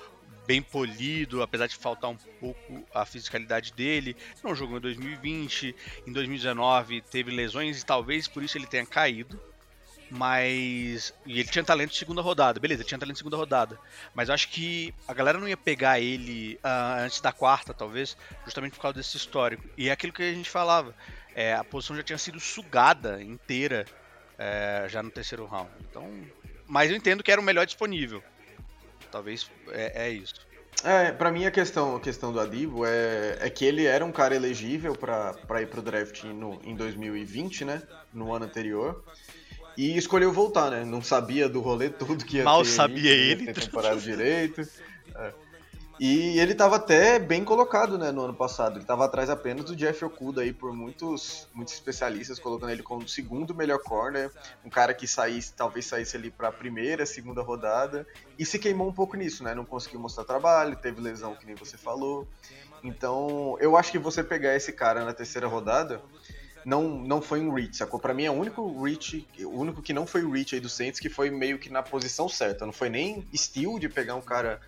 bem polido, apesar de faltar um pouco a fisicalidade dele. Não jogou em 2020, em 2019 teve lesões e talvez por isso ele tenha caído. Mas. E ele tinha talento de segunda rodada, beleza, ele tinha talento de segunda rodada. Mas eu acho que a galera não ia pegar ele ah, antes da quarta, talvez, justamente por causa desse histórico. E é aquilo que a gente falava. é, a posição já tinha sido sugada inteira é, já no terceiro round. Então. Mas eu entendo que era o melhor disponível. Talvez é, é isso. É, pra mim a questão, a questão do Adibo é, é que ele era um cara elegível pra ir pro draft no, em 2020, né? No ano anterior. E escolheu voltar, né? Não sabia do rolê todo que ia Mal ter sabia ia ele. ter temporada direito. É. E ele tava até bem colocado, né, no ano passado. Ele tava atrás apenas do Jeff Okuda aí por muitos, muitos especialistas, colocando ele como o segundo melhor corner, um cara que saísse, talvez saísse ali pra primeira, segunda rodada, e se queimou um pouco nisso, né? Não conseguiu mostrar trabalho, teve lesão, que nem você falou. Então, eu acho que você pegar esse cara na terceira rodada não, não foi um reach, sacou? Pra mim é o único reach, o único que não foi o reach aí do Saints que foi meio que na posição certa. Não foi nem steal de pegar um cara,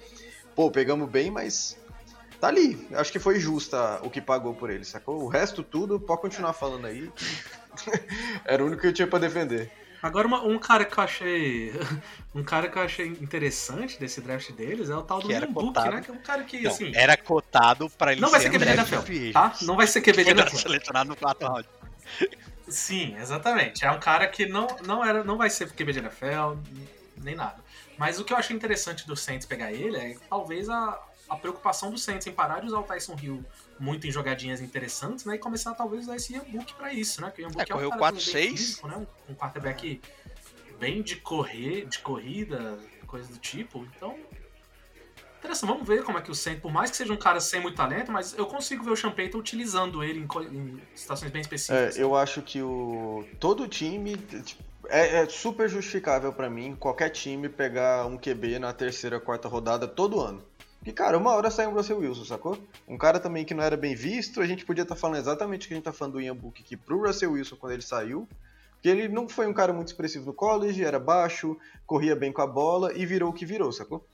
pô, pegamos bem, mas tá ali. Acho que foi justa o que pagou por ele, sacou? O resto tudo, pode continuar falando aí. *laughs* Era o único que eu tinha pra defender. Agora, uma- um cara que eu achei. *laughs* Um cara que eu achei interessante desse draft deles é o tal do Ian Book, cotado. né? Que é um cara que, Não, assim. era cotado pra ele Não vai ser QB da NFL, tá? Não vai ser QB da NFL. selecionado no quarto round. Sim, exatamente. É um cara que não, não, era, não vai ser QB de NFL, nem nada. Mas o que eu achei interessante do Saints pegar ele é talvez a, a preocupação do Saints em parar de usar o Tyson Hill muito em jogadinhas interessantes, né? E começar talvez a usar esse Ian Book pra isso, né? Porque o Ian Book É, é, um correu bem 4-6. físico, né? Um, um quarterback bem de correr, de corrida, coisa do tipo. Então, interessante. Vamos ver como é que o Saints, por mais que seja um cara sem muito talento, mas eu consigo ver o Sean Payton utilizando ele em, em situações bem É, específicas. eu acho que o todo time tipo, é, é super justificável pra mim qualquer time pegar um QB na terceira, quarta rodada todo ano. E cara, uma hora sai um Russell Wilson, sacou? Um cara também que não era bem visto, a gente podia estar falando exatamente o que a gente tá falando do Ian Book aqui pro Russell Wilson quando ele saiu. Porque ele não foi um cara muito expressivo no college, era baixo, corria bem com a bola e virou o que virou, sacou?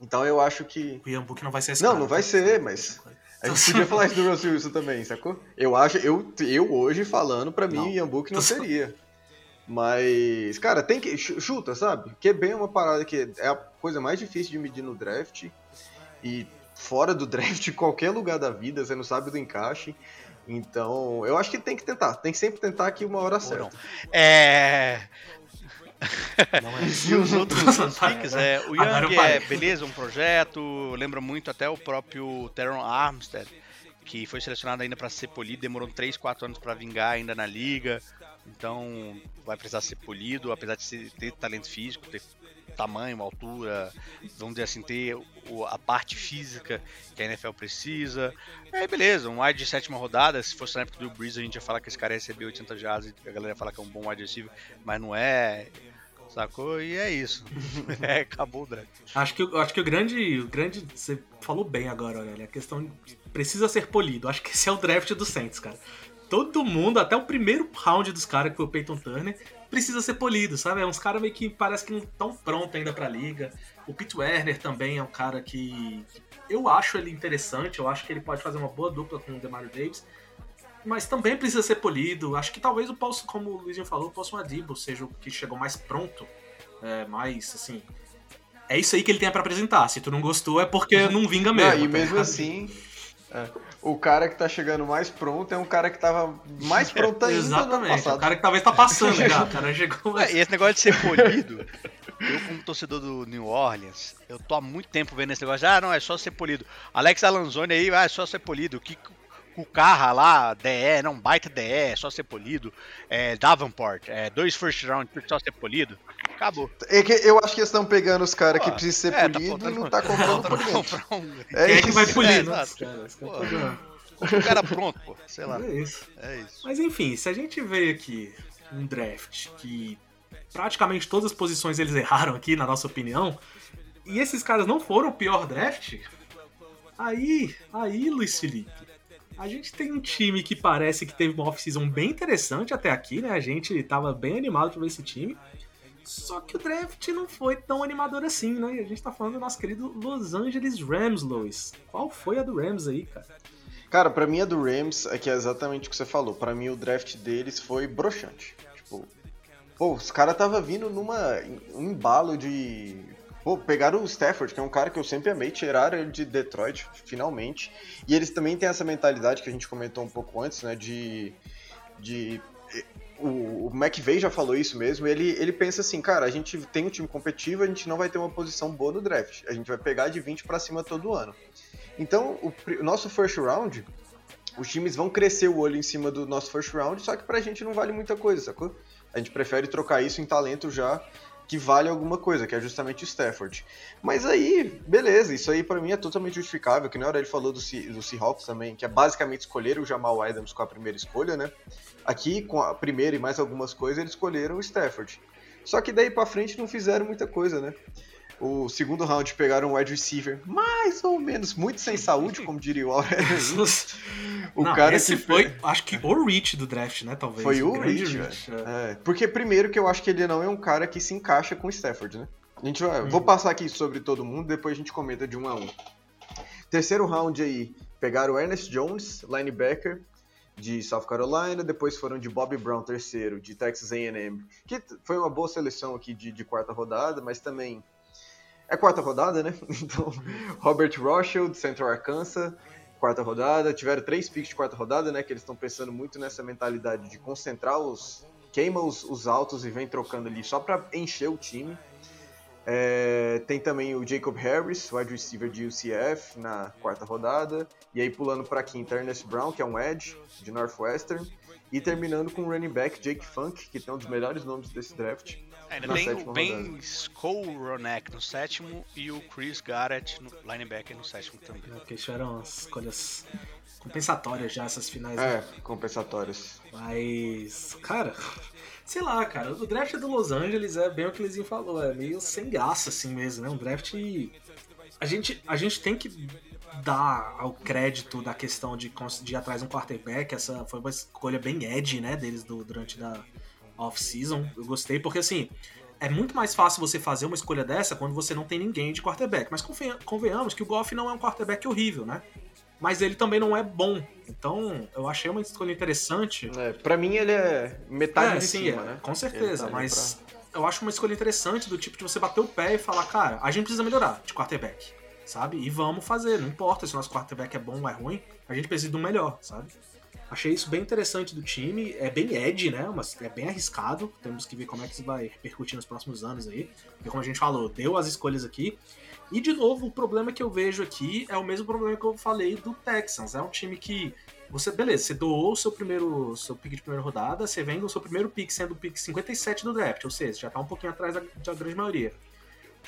Então eu acho que. O Ian Book não vai ser esse Não, cara, não vai tá? ser, mas A gente podia falar isso do Russell Wilson também, sacou? Eu acho, eu, eu hoje falando, pra mim, Não. o Ian Book não seria. Mas, cara, tem que. ch- Chuta, sabe? QB é uma parada que é a coisa mais difícil de medir no draft. E fora do *laughs* draft, qualquer lugar da vida, você não sabe do encaixe. Então, eu acho que tem que tentar. Tem que sempre tentar aqui uma hora certa. É. *laughs* É. E os outros picks, *laughs* é, o Young é, beleza, um projeto, lembra muito até o próprio Teron Armstead, que foi selecionado ainda para ser polido, demorou 3, 4 anos para vingar ainda na liga, então vai precisar ser polido, apesar de ter talento físico, ter tamanho, altura, vamos dizer assim, ter a parte física que a NFL precisa. É, beleza, um wide de sétima rodada, se fosse na época do Breeze, a gente ia falar que esse cara ia receber 80 jardas e a galera ia falar que é um bom wide receiver, mas não é. Sacou? E é isso. *laughs* *laughs* é, acabou o draft. Acho que, acho que o grande, o grande. Você falou bem agora, olha. A questão precisa ser polido. Acho que esse é o draft do Saints, cara. Todo mundo, até o primeiro round dos caras, que foi o Peyton Turner, precisa ser polido, sabe? É uns caras meio que parece que não estão prontos ainda pra liga. O Pete Werner também é um cara que. Eu acho ele interessante, eu acho que ele pode fazer uma boa dupla com o Demario Davis mas também precisa ser polido. Acho que talvez o Paulson, como o Luizinho falou, o Paulson Adibo seja o que chegou mais pronto, é, mais assim. É isso aí que ele tem para apresentar. Se tu não gostou, é porque não vinga mesmo. E tá mesmo assim, é, o cara que tá chegando mais pronto é um cara que tava mais *laughs* pronto ainda Exatamente, o cara que talvez tá passando *laughs* já. O cara chegou mais... é, E esse negócio de ser polido, eu como torcedor do New Orleans, eu tô há muito tempo vendo esse negócio. Ah, não, é só ser polido. Alex Alanzoni aí, ah, é só ser polido. O que o carro lá, DE, não, baita DE, é só ser polido. É, Davenport, é, dois first round, só ser polido. Acabou. É que eu acho que eles estão pegando os caras que precisam ser é, tá tá, e não tá comprando por dentro. Um... É Quem é que vai polir, né? O cara pronto, pô. Sei lá. É isso. é isso. Mas enfim, se a gente vê aqui um draft que praticamente todas as posições eles erraram aqui, na nossa opinião, e esses caras não foram o pior draft, aí, aí, Luiz Felipe, a gente tem um time que parece que teve uma off-season bem interessante até aqui, né? A gente tava bem animado pra ver esse time. Só que o draft não foi tão animador assim, né? E a gente tá falando do nosso querido Los Angeles Rams, Lois. Qual foi a do Rams aí, cara? Cara, pra mim a do Rams é que é exatamente o que você falou. Para mim o draft deles foi broxante. Tipo, pô, os caras tava vindo numa um embalo de Pô, pegaram o Stafford, que é um cara que eu sempre amei, tiraram ele de Detroit, finalmente. E eles também têm essa mentalidade que a gente comentou um pouco antes, né? De. de o, o McVeigh já falou isso mesmo. Ele, ele pensa assim, cara, a gente tem um time competitivo, a gente não vai ter uma posição boa no draft. A gente vai pegar de 20 para cima todo ano. Então, o, o nosso first round, os times vão crescer o olho em cima do nosso first round, só que pra gente não vale muita coisa, sacou? A gente prefere trocar isso em talento já que vale alguma coisa, que é justamente o Stafford. Mas aí, beleza, isso aí para mim é totalmente justificável, que na hora ele falou do, do Seahawks também, que é basicamente escolher o Jamal Adams com a primeira escolha, né? Aqui, com a primeira e mais algumas coisas, eles escolheram o Stafford. Só que daí para frente não fizeram muita coisa, né? O segundo round pegaram um wide receiver mais ou menos, muito sem saúde, como diria o Aurélio. *laughs* o Não, cara esse que foi, acho que o Rich do draft, né, talvez. Foi o, Rich, Rich é. é. Porque primeiro que eu acho que ele não é um cara que se encaixa com o Stafford, né? A gente vai, hum. Vou passar aqui sobre todo mundo, depois a gente comenta de um a um. Terceiro round aí, pegaram o Ernest Jones, linebacker, de South Carolina, depois foram de Bobby Brown, terceiro, de Texas A&M, que foi uma boa seleção aqui de, de quarta rodada, mas também é quarta rodada, né? *laughs* Então, Robert Rochel, de Central Arkansas, quarta rodada. Tiveram três picks de quarta rodada, né? Que eles estão pensando muito nessa mentalidade de concentrar os. queima os, os altos e vem trocando ali só para encher o time. É, tem também o Jacob Harris, wide receiver de UCF, na quarta rodada. E aí pulando para quinta, Ernest Brown, que é um edge de Northwestern. E terminando com o running back Jake Funk, que tem um dos melhores nomes desse draft. É, ainda tem o Ben Skowronek no sétimo e o Chris Garrett no linebacker no sétimo também. É, porque tiveram as escolhas compensatórias já, essas finais. É, né? compensatórias. Mas, cara, *laughs* sei lá, cara, o draft do Los Angeles é bem o que o Lizinho falou, é meio sem graça assim mesmo, né? Um draft. A gente, a gente tem que dar ao crédito da questão de, de ir atrás de um quarterback. Essa foi uma escolha bem edgy, né, deles do, durante da off-season. Eu gostei porque, assim, é muito mais fácil você fazer uma escolha dessa quando você não tem ninguém de quarterback. Mas convenhamos que o Goff não é um quarterback horrível, né? Mas ele também não é bom. Então, eu achei uma escolha interessante. É, pra mim, ele é metade é, de sim, cima, é, né? Com certeza, tá mas pra... eu acho uma escolha interessante do tipo de você bater o pé e falar, cara, a gente precisa melhorar de quarterback sabe? E vamos fazer, não importa se o nosso quarterback é bom ou é ruim, a gente precisa do melhor, sabe? Achei isso bem interessante do time, é bem edge, né? Mas é bem arriscado, temos que ver como é que isso vai repercutir nos próximos anos aí. Porque como a gente falou, deu as escolhas aqui. E de novo, o problema que eu vejo aqui é o mesmo problema que eu falei do Texans. É um time que você, beleza, você doou o seu primeiro seu pick de primeira rodada, você vem o seu primeiro pick sendo o pick 57 do draft, ou seja, já tá um pouquinho atrás da, da grande maioria.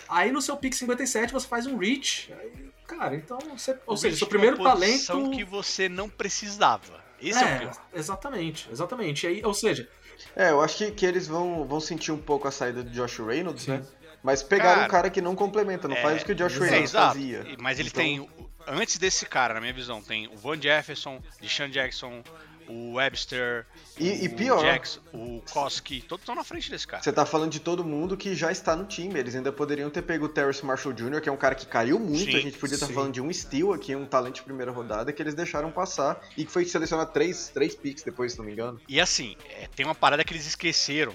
Aí no seu pick 57 você faz um reach. Aí, cara, então você. Ou O seja, seu primeiro talento. que você não precisava. Esse é, o pior. exatamente, exatamente. E aí, ou seja, É, eu acho que, que eles vão, vão sentir um pouco a saída do Josh Reynolds, Sim. né? Mas pegaram Cara, um cara que não complementa, não é, faz o que o Josh. É, Reynolds exato. fazia. Mas eles Então- têm. Antes desse cara, na minha visão, tem o Van Jefferson, Deshaun Jackson, o Webster, E- e o pior. Jackson, o Koski, todos estão na frente desse cara. Você tá falando de todo mundo que já está no time. Eles ainda poderiam ter pego o Terrace Marshall Jr., que é um cara que caiu muito. Sim, a gente podia estar sim. falando de um steal aqui, um talento de primeira rodada, que eles deixaram passar e que foi selecionado três, três picks depois, se não me engano. E assim, é, tem uma parada que eles esqueceram,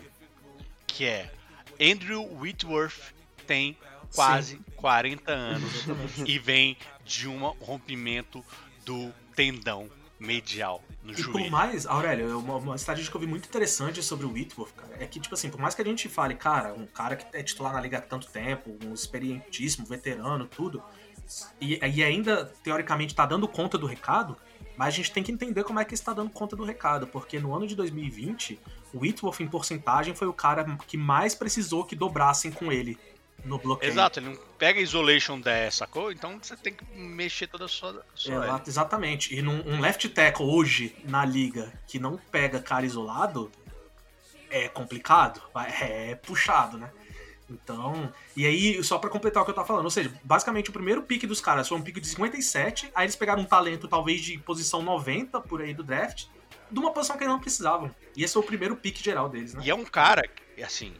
que é Andrew Whitworth tem quase 40 anos e vem de um rompimento do tendão medial no E por joelho. mais, Aurélio, uma, uma estatística que eu vi muito interessante sobre o Whitworth, cara, é que, tipo assim, por mais que a gente fale, cara, um cara que é titular na liga há tanto tempo, um experientíssimo, veterano, tudo, e, e ainda, teoricamente, tá dando conta do recado, mas a gente tem que entender como é que está dando conta do recado, porque no ano de 2020, o Whitworth, em porcentagem, foi o cara que mais precisou que dobrassem com ele no bloqueio. Exato, ele não pega isolation 10, sacou? Então você tem que mexer toda a sua. sua Exato, exatamente. E num um left tackle hoje na liga que não pega cara isolado é complicado, vai- é puxado, né? Então, e aí, só pra completar o que eu tava falando, ou seja, basicamente o primeiro pick dos caras foi um pick de 57, aí eles pegaram um talento talvez de posição 90 por aí do draft, de uma posição que eles não precisavam. E esse foi o primeiro pick geral deles, né? E é um cara, assim.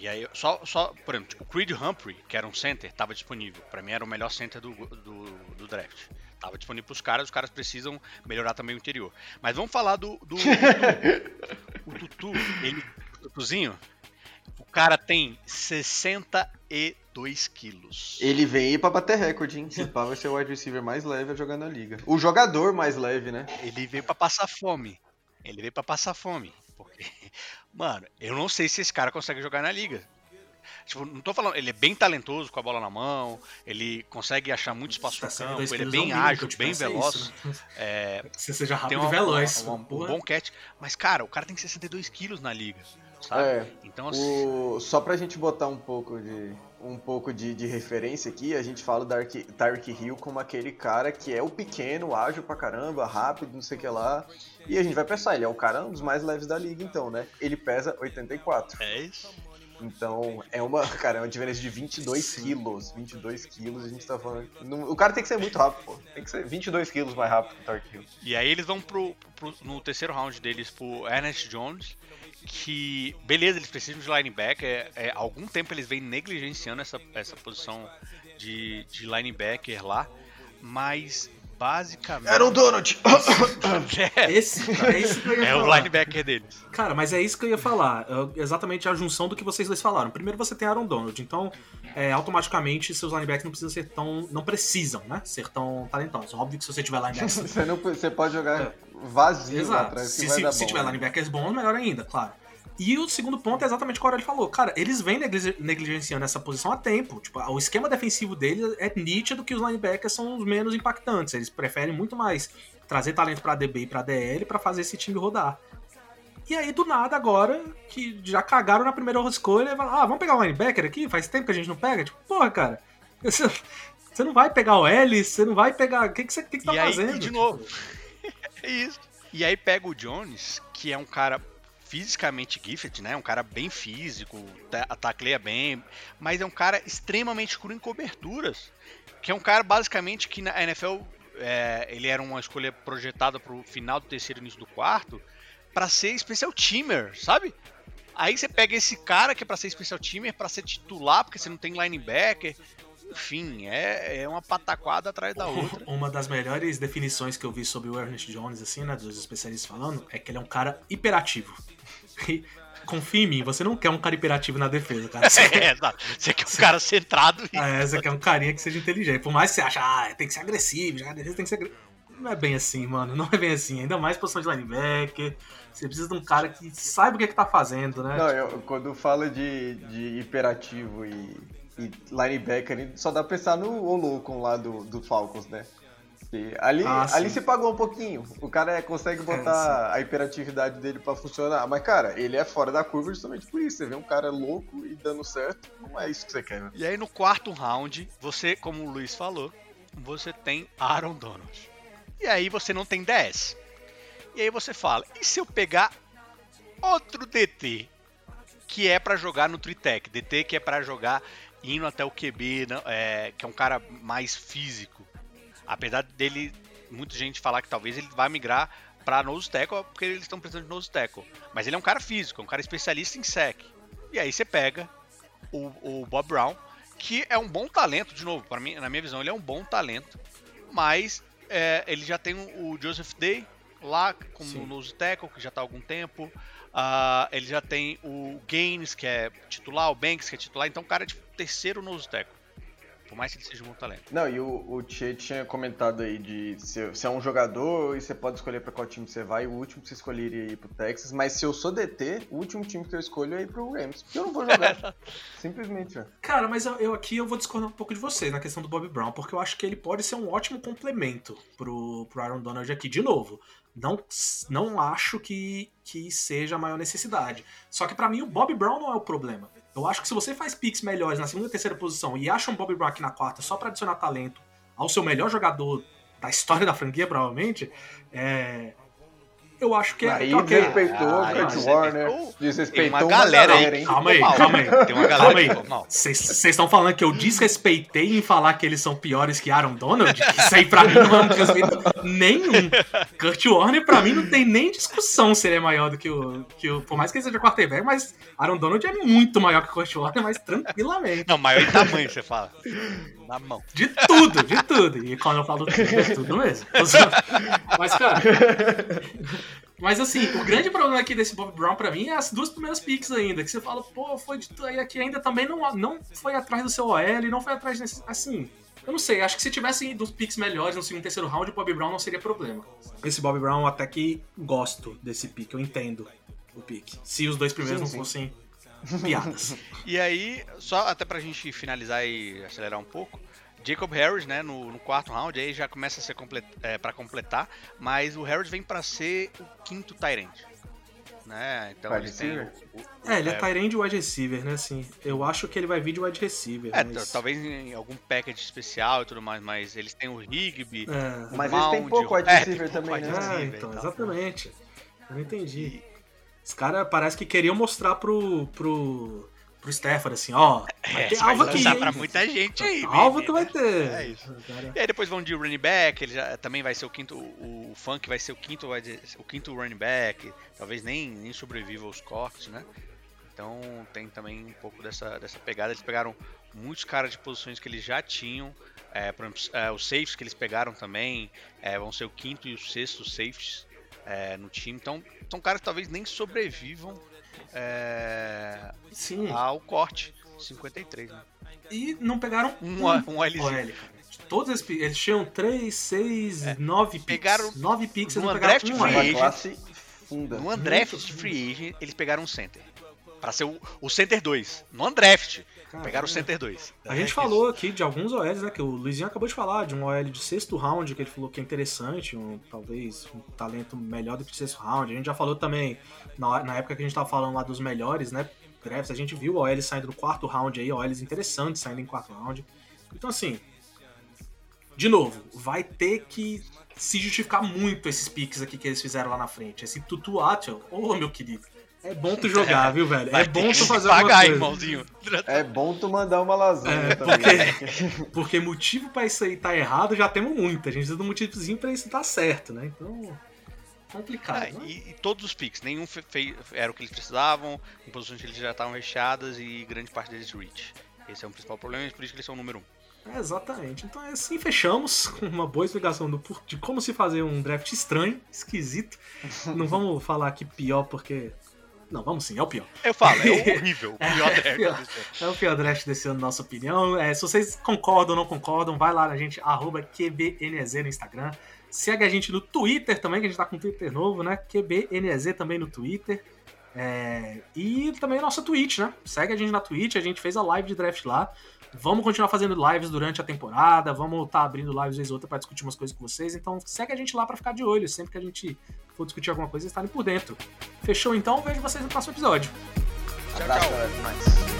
E aí, só, só, por exemplo, o Creed Humphrey, que era um center, tava disponível. Pra mim era o melhor center do, do, do draft. Tava disponível pros caras, os caras precisam melhorar também o interior. Mas vamos falar do. do o Tutu, ele. O Tutuzinho, o cara tem 62 quilos. Ele vem aí pra bater recorde, hein? Esse pá vai ser o wide receiver mais leve a jogar na liga. O jogador mais leve, né? Ele veio pra passar fome. Ele veio pra passar fome. *laughs* Mano, eu não sei se esse cara consegue jogar na liga. Tipo, não tô falando, ele é bem talentoso com a bola na mão, ele consegue achar muito espaço no 62 campo, ele é bem ágil, bem é veloz, isso, né? *laughs* é, você seja tem rápido uma, e veloz. uma- um porra. bom catch. Mas, cara, o cara tem 62 quilos na liga, sabe? É. Então, assim, O... Só pra gente botar um pouco de um pouco de, de referência aqui, a gente fala do Dark- Tyreek Hill como aquele cara que é o pequeno, ágil pra caramba, rápido, não sei o que lá. E a gente vai pensar, ele é o cara um dos mais leves da liga, então, né? Ele pesa 84. é isso. Então, é uma, *laughs* cara, é uma diferença de 22 Sim. quilos. 22 quilos, a gente tá falando. o cara tem que ser muito rápido, pô. Tem que ser 22 quilos mais rápido que o Tyreek Hill. E aí eles vão pro, pro- no terceiro round deles pro Ernest Jones, que, beleza, eles precisam de linebacker, é, é, algum tempo eles vêm negligenciando essa, essa posição de, de linebacker lá, mas basicamente... Era o Donald! *coughs* é, Esse, é isso que eu ia é o linebacker deles. Cara, mas é isso que eu ia falar. É exatamente a junção do que vocês dois falaram. Primeiro você tem Aaron Donald, então é, automaticamente seus linebackers não precisam ser tão. não precisam, né? Ser tão talentosos. Óbvio que se você tiver linebackers. *laughs* Você, não, você pode jogar vazio lá Exato. atrás, que Se, se, se bom, tiver né? linebackers bons, melhor ainda, claro. E o segundo ponto é exatamente o que o Aurélio falou. Cara, eles vêm negli- negligenciando essa posição há tempo. Tipo, o esquema defensivo deles é nítido que os linebackers são os menos impactantes. Eles preferem muito mais trazer talento pra DB e pra DL pra fazer esse time rodar. E aí, do nada, agora, que já cagaram na primeira escolha, falam, ah, vamos pegar o linebacker aqui? Faz tempo que a gente não pega? Tipo, porra, cara, *laughs* você, não vai pegar o Ellis, você não vai pegar... O que, que você, que que tá e aí, fazendo? e de Tipo, novo. é isso. E aí pega o Jones, que é um cara fisicamente gifted, né? Um cara bem físico, ta- tacleia bem, mas é um cara extremamente cru em coberturas. Que é um cara basicamente que na NFL é, ele era uma escolha projetada pro final do terceiro início do quarto pra ser special teamer, sabe? Aí você pega esse cara que é pra ser special teamer, pra ser titular, porque você não tem linebacker. Enfim, é, é uma pataquada atrás da outra. Uma *laughs* das melhores definições que eu vi sobre o Ernest Jones, assim, né, dos especialistas falando, é que ele é um cara hiperativo. *laughs* E, confia em mim, você não quer um cara hiperativo na defesa, cara. Você *laughs* quer, É, exato. Você quer um cara centrado e é, você quer um carinha que seja inteligente. Por mais que você ache, ah, tem que ser agressivo, jogar defesa tem que ser agressivo. Não é bem assim, mano. Não é bem assim. Ainda mais posição de linebacker. Você precisa de um cara que saiba o que, é que tá fazendo, né? Não, eu, quando fala de, de hiperativo e, e linebacker, só dá pra pensar no Olocon lá do, do Falcons, né? E ali, Ah, ali se pagou um pouquinho. O cara consegue botar a hiperatividade dele pra funcionar. Mas, cara, ele é fora da curva justamente por isso. Você vê um cara louco e dando certo, não é isso que você quer. né? E aí no quarto round, você, como o Luiz falou, você tem Aaron Donald. E aí você não tem DS. E aí você fala, e se eu pegar outro DT que é pra jogar no Tritec, DT que é pra jogar indo até o QB, não- é, que é um cara mais físico. Apesar dele, muita gente falar que talvez ele vai migrar pra nose tackle, porque eles estão precisando de nose tackle. Mas ele é um cara físico, é um cara especialista em sec. E aí você pega o, o Bob Brown, que é um bom talento, de novo, para mim, na minha visão, ele é um bom talento, mas é, ele já tem o Joseph Day lá como Sim. nose tackle, que já tá há algum tempo. Ah, ele já tem o Gaines, que é titular, o Banks, que é titular, então o cara é tipo terceiro nose tackle. Por mais que ele seja um bom talento. Não, e o, o Tchê tinha comentado aí de se, se é um jogador e você pode escolher pra qual time você vai, o último que você escolheria é ir pro Texas, mas se eu sou DT, o último time que eu escolho é ir pro Rams, porque eu não vou jogar. *laughs* Simplesmente, ó. Cara, mas eu, eu aqui eu vou discordar um pouco de você na questão do Bob Brown, porque eu acho que ele pode ser um ótimo complemento pro, pro Aaron Donald aqui. De novo, não, não acho que, que seja a maior necessidade. Só que pra mim o Bob Brown não é o problema. Eu acho que se você faz picks melhores na segunda e terceira posição e acha um Bob Brown aqui na quarta só pra adicionar talento ao seu melhor jogador da história da franquia, provavelmente, é, eu acho que é Aí desrespeitou o Ah, Kurt você Warner, respeitou- desrespeitou Tem uma galera aí, hein? Calma aí, calma aí. Tem uma galera Calma aí. Vocês estão falando que eu desrespeitei em falar que eles são piores que Aaron Donald? Isso aí pra mim não é um desrespeito nenhum. Kurt Warner, pra mim, não tem nem discussão se ele é maior do que o. Que o por mais que ele seja quarterback, mas Aaron Donald é muito maior que o Kurt Warner, mas tranquilamente. Não, maior em tamanho, você fala. Na mão. De tudo, de tudo. E quando eu falo tudo, é tudo mesmo. Mas, cara. Mas assim, o grande problema aqui desse Bob Brown pra mim é as duas primeiras picks ainda. Que você fala, pô, foi de tu- aí aqui ainda também não, não foi atrás do seu OL, não foi atrás desse. Assim. Eu não sei, acho que se tivesse dos picks melhores no segundo e terceiro round, o Bob Brown não seria problema. Esse Bob Brown eu até que gosto desse pick, eu entendo o pick. Se os dois primeiros Sim, não sim. fossem *laughs* piadas. E aí, só até pra gente finalizar e acelerar um pouco, Jacob Harris, né, no, no quarto round, aí já começa a ser complet, é, para completar, mas o Harris vem pra ser o quinto Tyrant. Né? Então Wide têm receiver? o- o- É, ele é É. Tyrande wide receiver, né? Assim, eu acho que ele vai vir de wide receiver. é, mas... talvez em algum package especial e tudo mais, mas eles têm o Rigby, É. Mas eles têm Mound, pouco wide é, receiver tem pouco também, wide né? É, receiver então, e tal. exatamente. Eu não entendi. Os caras parece que queriam mostrar pro, pro, pro Stafford assim, ó. Vai É, ter você vai alvo aqui. hein? pra muita gente aí. Alvo que vai ter. É isso. Cara, E aí depois vão de running back, ele já também vai ser o quinto, o, o Funk vai ser o quinto, wide- o quinto running back, talvez nem, nem sobreviva aos cortes, né? Então tem também um pouco dessa, dessa pegada. Eles pegaram muitos caras de posições que eles já tinham, é, por exemplo, é, os safes que eles pegaram também é, vão ser o quinto e o sexto safes é, no time. Então são caras que talvez nem sobrevivam é, Sim. ao corte 53, né? E não pegaram Um, um um. OL. Todos eles, eles tinham 3, 6, 9 picks. Pegaram 9 picks, no undrafted um free agent. classe funda. No undraft de free agent, eles pegaram um center. Pra ser o, o center 2. No undraft, Cara, pegaram o é. center 2. A gente falou aqui de alguns OLs, né? Que o Luizinho acabou de falar, de um OL de sexto round, que ele falou que é interessante, um, talvez um talento melhor do que de sexto round. A gente já falou também, na, na época que a gente tava falando lá dos melhores, né? Drafts, a gente viu OLs saindo no quarto round aí, OLs interessantes saindo em quarto round. Então, assim, de novo, vai ter que se justificar muito esses picks aqui que eles fizeram lá na frente. Esse Tutu Atwell, ô meu querido, é bom tu jogar, viu, velho? É bom tu fazer pagar, alguma coisa. irmãozinho. É bom tu mandar uma lasanha É, também. porque- *laughs* Porque motivo pra isso aí tá errado já temos muito. A gente precisa de um motivozinho pra isso dar certo, né? Então, complicado. Ah, né? e, e todos os picks, nenhum fe- fe- era o que eles precisavam, em posições que eles já estavam recheadas e grande parte deles reach. Esse é um principal problema e por isso que eles são o número 1. Um. É, exatamente. Então é assim fechamos com *laughs* uma boa explicação do, por- de como se fazer um draft estranho, esquisito. Não vamos falar aqui pior porque. Não, vamos sim, é o pior. Eu falo, é *laughs* horrível. O pior É, draft pior. desse ano. É o pior draft desse ano, na nossa opinião. É, se vocês concordam ou não concordam, vai lá na gente, arroba QBNZ no Instagram. Segue a gente no Twitter também, que a gente tá com um Twitter novo, né? QBNZ também no Twitter. É, e também a nossa Twitch, né? Segue a gente na Twitch, a gente fez a live de draft lá. Vamos continuar fazendo lives durante a temporada, vamos estar tá abrindo lives vez ou outra para discutir umas coisas com vocês. Então segue a gente lá para ficar de olho. Sempre que a gente for discutir alguma coisa, estarem por dentro. Fechou então? Vejo vocês no próximo episódio. Tchau, Abraço, tchau.